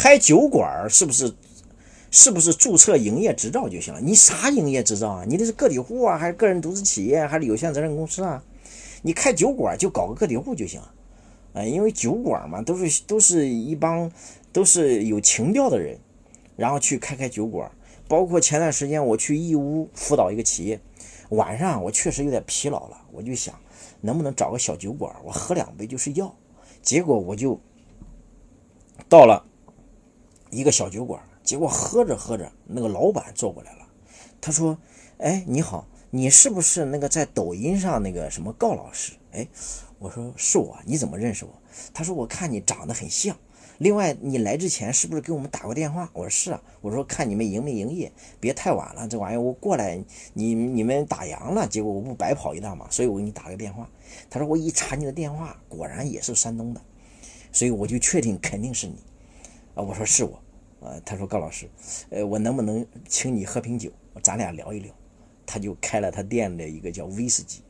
开酒馆是不是是不是注册营业执照就行了？你啥营业执照啊？你这是个体户啊，还是个人独资企业，还是有限责任公司啊？你开酒馆就搞个个体户就行，啊，因为酒馆嘛，都是都是一帮都是有情调的人，然后去开开酒馆。包括前段时间我去义乌辅导一个企业，晚上我确实有点疲劳了，我就想能不能找个小酒馆，我喝两杯就睡觉。结果我就到了一个小酒馆，结果喝着喝着，那个老板坐过来了，他说：“哎，你好，你是不是那个在抖音上那个什么告老师？”哎，我说是我，你怎么认识我？他说：“我看你长得很像。”另外，你来之前是不是给我们打过电话？我说是啊。我说看你们营没营业，别太晚了。这玩意儿我过来，你你们打烊了，结果我不白跑一趟嘛。所以我给你打个电话。他说我一查你的电话，果然也是山东的，所以我就确定肯定是你。啊，我说是我。啊，他说高老师，呃，我能不能请你喝瓶酒，咱俩聊一聊？他就开了他店的一个叫威士忌，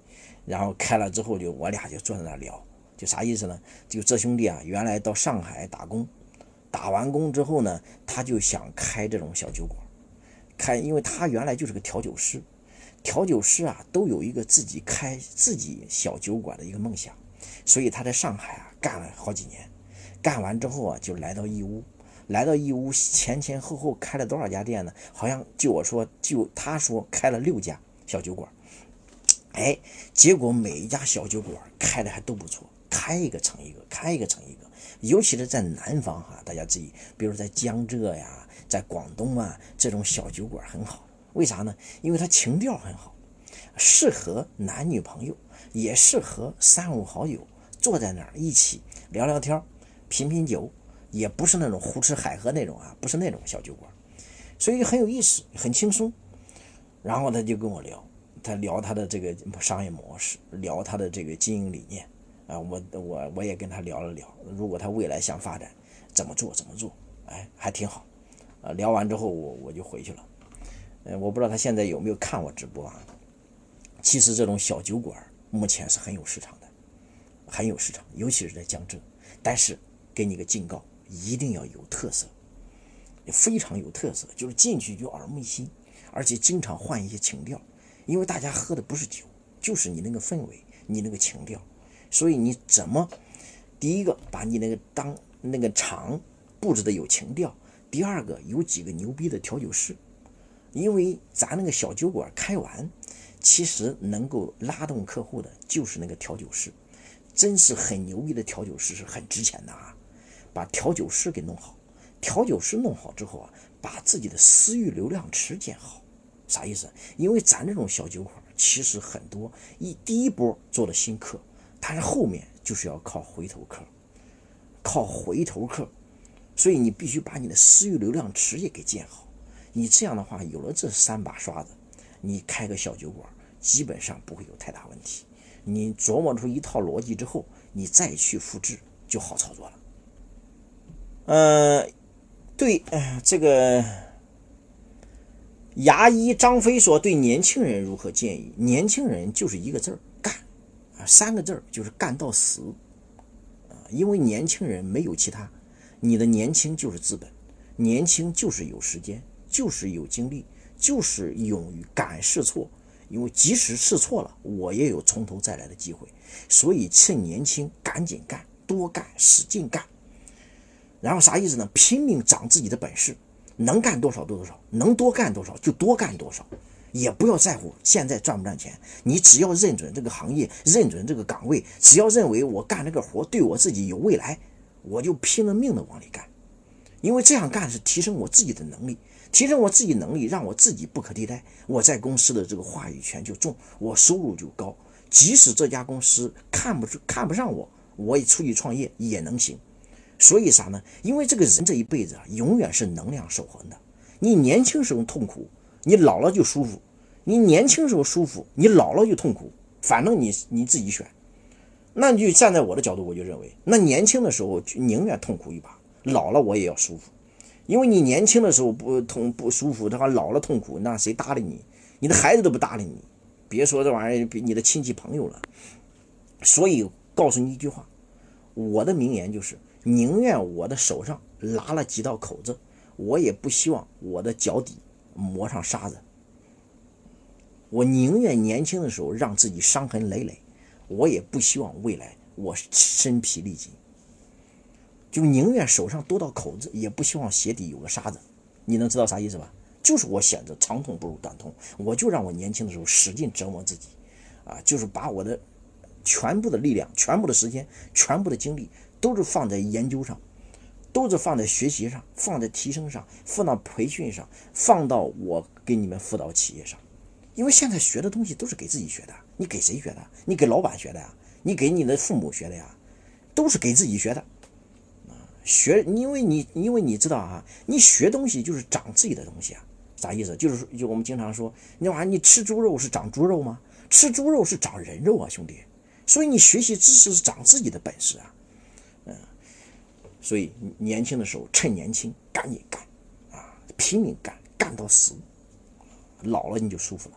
然后开了之后就我俩就坐在那聊。就啥意思呢？就这兄弟啊，原来到上海打工，打完工之后呢，他就想开这种小酒馆，开，因为他原来就是个调酒师，调酒师啊都有一个自己开自己小酒馆的一个梦想，所以他在上海啊干了好几年，干完之后啊就来到义乌，来到义乌前前后后开了多少家店呢？好像就我说，就他说开了六家小酒馆，哎，结果每一家小酒馆开的还都不错。开一个成一个，开一个成一个，尤其是在南方哈，大家注意，比如在江浙呀，在广东啊，这种小酒馆很好。为啥呢？因为它情调很好，适合男女朋友，也适合三五好友坐在那儿一起聊聊天品品酒，也不是那种胡吃海喝那种啊，不是那种小酒馆，所以很有意思，很轻松。然后他就跟我聊，他聊他的这个商业模式，聊他的这个经营理念。啊，我我我也跟他聊了聊，如果他未来想发展，怎么做怎么做，哎，还挺好。啊，聊完之后我我就回去了。嗯，我不知道他现在有没有看我直播啊？其实这种小酒馆目前是很有市场的，很有市场，尤其是在江浙。但是给你个警告，一定要有特色，非常有特色，就是进去就耳目一新，而且经常换一些情调，因为大家喝的不是酒，就是你那个氛围，你那个情调。所以你怎么，第一个把你那个当那个场布置的有情调，第二个有几个牛逼的调酒师，因为咱那个小酒馆开完，其实能够拉动客户的就是那个调酒师，真是很牛逼的调酒师是很值钱的啊，把调酒师给弄好，调酒师弄好之后啊，把自己的私域流量池建好，啥意思？因为咱这种小酒馆其实很多一第一波做的新客。但是后面就是要靠回头客，靠回头客，所以你必须把你的私域流量池也给建好。你这样的话，有了这三把刷子，你开个小酒馆基本上不会有太大问题。你琢磨出一套逻辑之后，你再去复制就好操作了。嗯，对，这个牙医张飞说，对年轻人如何建议？年轻人就是一个字儿干，啊。三个字儿就是干到死，啊，因为年轻人没有其他，你的年轻就是资本，年轻就是有时间，就是有精力，就是勇于敢试错，因为即使试错了，我也有从头再来的机会，所以趁年轻赶紧干，多干，使劲干，然后啥意思呢？拼命长自己的本事，能干多少多多少，能多干多少就多干多少。也不要在乎现在赚不赚钱，你只要认准这个行业，认准这个岗位，只要认为我干这个活对我自己有未来，我就拼了命的往里干，因为这样干是提升我自己的能力，提升我自己能力，让我自己不可替代，我在公司的这个话语权就重，我收入就高，即使这家公司看不出看不上我，我也出去创业也能行。所以啥呢？因为这个人这一辈子啊，永远是能量守恒的，你年轻时候痛苦。你老了就舒服，你年轻时候舒服，你老了就痛苦，反正你你自己选。那你就站在我的角度，我就认为，那年轻的时候就宁愿痛苦一把，老了我也要舒服，因为你年轻的时候不痛不舒服的话，老了痛苦，那谁搭理你？你的孩子都不搭理你，别说这玩意儿比你的亲戚朋友了。所以告诉你一句话，我的名言就是：宁愿我的手上拉了几道口子，我也不希望我的脚底磨上沙子。我宁愿年轻的时候让自己伤痕累累，我也不希望未来我身疲力尽。就宁愿手上多道口子，也不希望鞋底有个沙子。你能知道啥意思吧？就是我选择长痛不如短痛，我就让我年轻的时候使劲折磨自己，啊，就是把我的全部的力量、全部的时间、全部的精力都是放在研究上，都是放在学习上、放在提升上、放到培训上、放到我给你们辅导企业上。因为现在学的东西都是给自己学的，你给谁学的？你给老板学的呀？你给你的父母学的呀？都是给自己学的啊。学，因为你因为你知道啊，你学东西就是长自己的东西啊，啥意思？就是就我们经常说，那玩意儿你吃猪肉是长猪肉吗？吃猪肉是长人肉啊，兄弟。所以你学习知识是长自己的本事啊，嗯。所以年轻的时候趁年轻赶紧干啊，拼命干，干到死。老了你就舒服了。